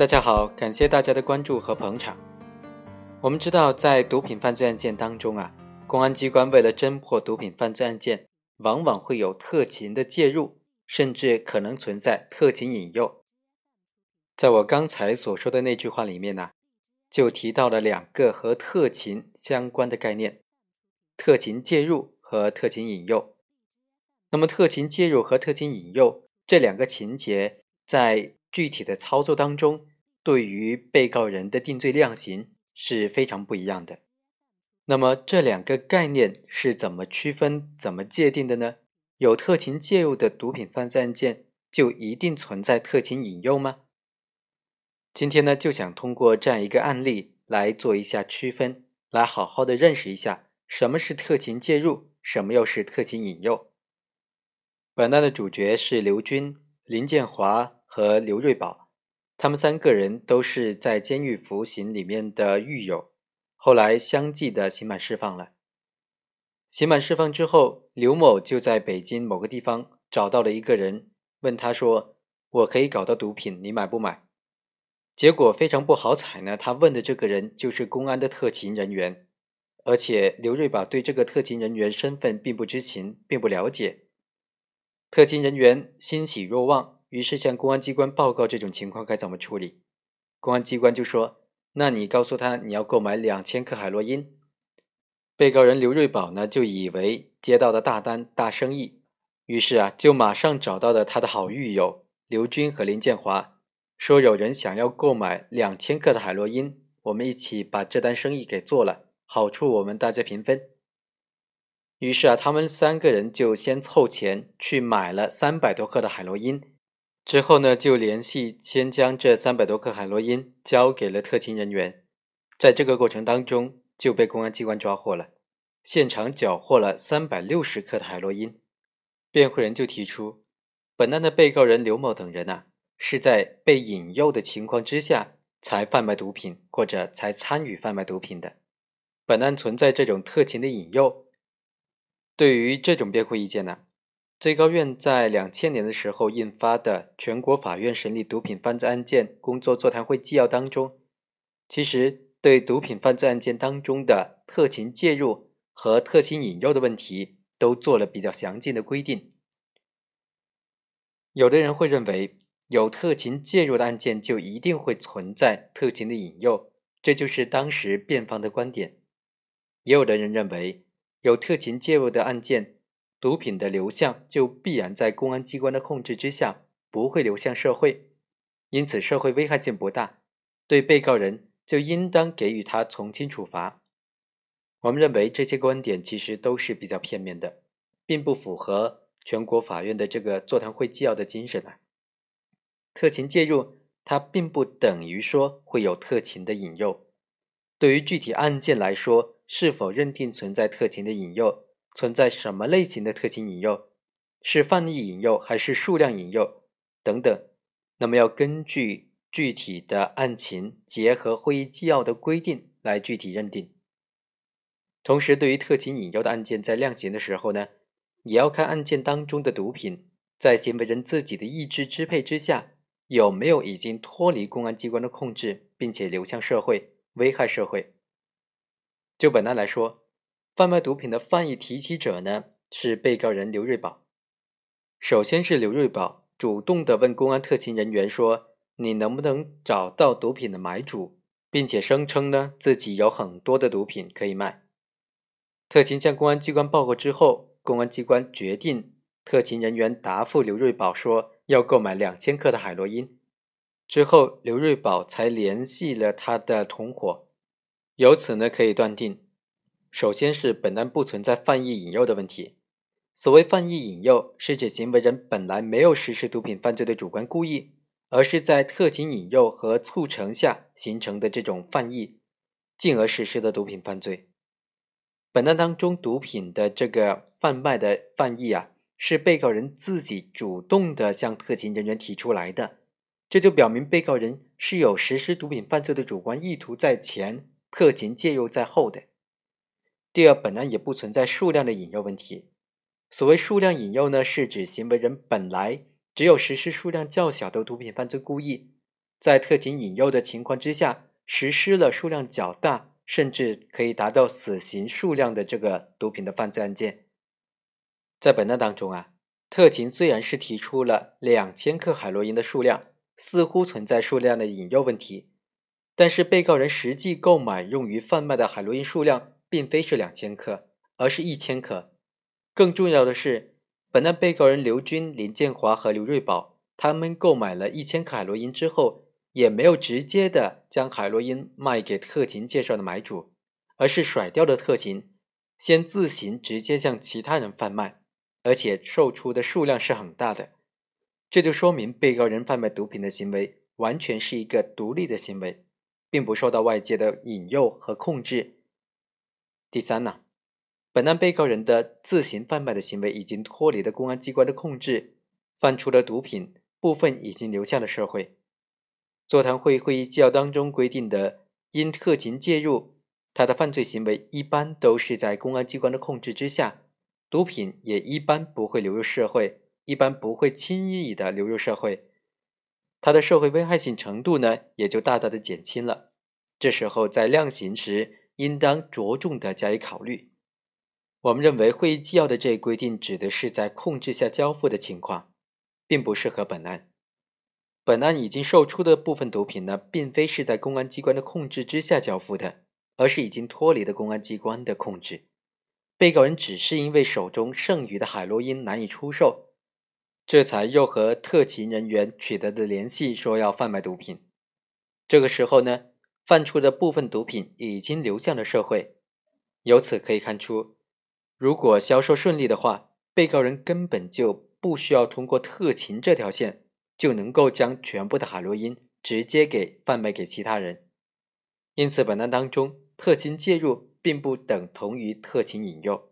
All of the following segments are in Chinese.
大家好，感谢大家的关注和捧场。我们知道，在毒品犯罪案件当中啊，公安机关为了侦破毒品犯罪案件，往往会有特勤的介入，甚至可能存在特勤引诱。在我刚才所说的那句话里面呢，就提到了两个和特勤相关的概念：特勤介入和特勤引诱。那么，特勤介入和特勤引诱这两个情节，在具体的操作当中，对于被告人的定罪量刑是非常不一样的。那么这两个概念是怎么区分、怎么界定的呢？有特情介入的毒品犯罪案件就一定存在特情引诱吗？今天呢，就想通过这样一个案例来做一下区分，来好好的认识一下什么是特情介入，什么又是特情引诱。本案的主角是刘军、林建华和刘瑞宝。他们三个人都是在监狱服刑里面的狱友，后来相继的刑满释放了。刑满释放之后，刘某就在北京某个地方找到了一个人，问他说：“我可以搞到毒品，你买不买？”结果非常不好彩呢，他问的这个人就是公安的特勤人员，而且刘瑞宝对这个特勤人员身份并不知情，并不了解。特勤人员欣喜若望。于是向公安机关报告这种情况该怎么处理，公安机关就说：“那你告诉他你要购买两千克海洛因。”被告人刘瑞宝呢就以为接到的大单大生意，于是啊就马上找到了他的好狱友刘军和林建华，说有人想要购买两千克的海洛因，我们一起把这单生意给做了，好处我们大家平分。于是啊他们三个人就先凑钱去买了三百多克的海洛因。之后呢，就联系，先将这三百多克海洛因交给了特勤人员，在这个过程当中就被公安机关抓获了，现场缴获了三百六十克的海洛因。辩护人就提出，本案的被告人刘某等人啊，是在被引诱的情况之下才贩卖毒品或者才参与贩卖毒品的，本案存在这种特勤的引诱。对于这种辩护意见呢？最高院在两千年的时候印发的《全国法院审理毒品犯罪案件工作座谈会纪要》当中，其实对毒品犯罪案件当中的特勤介入和特勤引诱的问题都做了比较详尽的规定。有的人会认为，有特勤介入的案件就一定会存在特勤的引诱，这就是当时辩方的观点。也有的人认为，有特勤介入的案件。毒品的流向就必然在公安机关的控制之下，不会流向社会，因此社会危害性不大，对被告人就应当给予他从轻处罚。我们认为这些观点其实都是比较片面的，并不符合全国法院的这个座谈会纪要的精神啊。特勤介入，它并不等于说会有特勤的引诱。对于具体案件来说，是否认定存在特勤的引诱？存在什么类型的特情引诱？是犯意引诱还是数量引诱？等等。那么要根据具体的案情，结合会议纪要的规定来具体认定。同时，对于特情引诱的案件，在量刑的时候呢，也要看案件当中的毒品在行为人自己的意志支配之下，有没有已经脱离公安机关的控制，并且流向社会，危害社会。就本案来说。贩卖毒品的犯意提起者呢是被告人刘瑞宝。首先是刘瑞宝主动的问公安特勤人员说：“你能不能找到毒品的买主？”并且声称呢自己有很多的毒品可以卖。特勤向公安机关报告之后，公安机关决定特勤人员答复刘瑞宝说要购买两千克的海洛因。之后，刘瑞宝才联系了他的同伙，由此呢可以断定。首先是本案不存在犯意引诱的问题。所谓犯意引诱，是指行为人本来没有实施毒品犯罪的主观故意，而是在特情引诱和促成下形成的这种犯意，进而实施的毒品犯罪。本案当中，毒品的这个贩卖的犯意啊，是被告人自己主动的向特勤人员提出来的，这就表明被告人是有实施毒品犯罪的主观意图在前，特勤介入在后的。第二，本案也不存在数量的引诱问题。所谓数量引诱呢，是指行为人本来只有实施数量较小的毒品犯罪故意，在特情引诱的情况之下，实施了数量较大，甚至可以达到死刑数量的这个毒品的犯罪案件。在本案当中啊，特情虽然是提出了两千克海洛因的数量，似乎存在数量的引诱问题，但是被告人实际购买用于贩卖的海洛因数量并非是两千克，而是一千克。更重要的是，本案被告人刘军、林建华和刘瑞宝，他们购买了一千克海洛因之后。也没有直接的将海洛因卖给特勤介绍的买主，而是甩掉了特勤，先自行直接向其他人贩卖，而且售出的数量是很大的。这就说明被告人贩卖毒品的行为完全是一个独立的行为，并不受到外界的引诱和控制。第三呢，本案被告人的自行贩卖的行为已经脱离了公安机关的控制，贩出的毒品部分已经流向了社会。座谈会会议纪要当中规定的，因特勤介入，他的犯罪行为一般都是在公安机关的控制之下，毒品也一般不会流入社会，一般不会轻易的流入社会，他的社会危害性程度呢，也就大大的减轻了。这时候在量刑时，应当着重的加以考虑。我们认为会议纪要的这一规定指的是在控制下交付的情况，并不适合本案。本案已经售出的部分毒品呢，并非是在公安机关的控制之下交付的，而是已经脱离了公安机关的控制。被告人只是因为手中剩余的海洛因难以出售，这才又和特勤人员取得的联系，说要贩卖毒品。这个时候呢，贩出的部分毒品已经流向了社会。由此可以看出，如果销售顺利的话，被告人根本就不需要通过特勤这条线。就能够将全部的海洛因直接给贩卖给其他人，因此本案当中特勤介入并不等同于特勤引诱。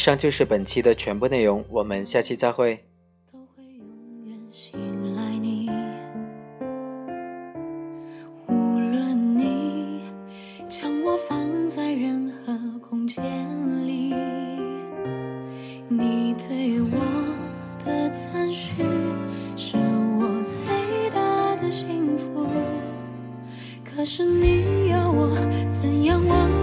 以上就是本期的全部内容我们下期再会。都会永远信赖你无论你将我放在任何空间里你对我的赞许是我最大的幸福。可是你要我怎样忘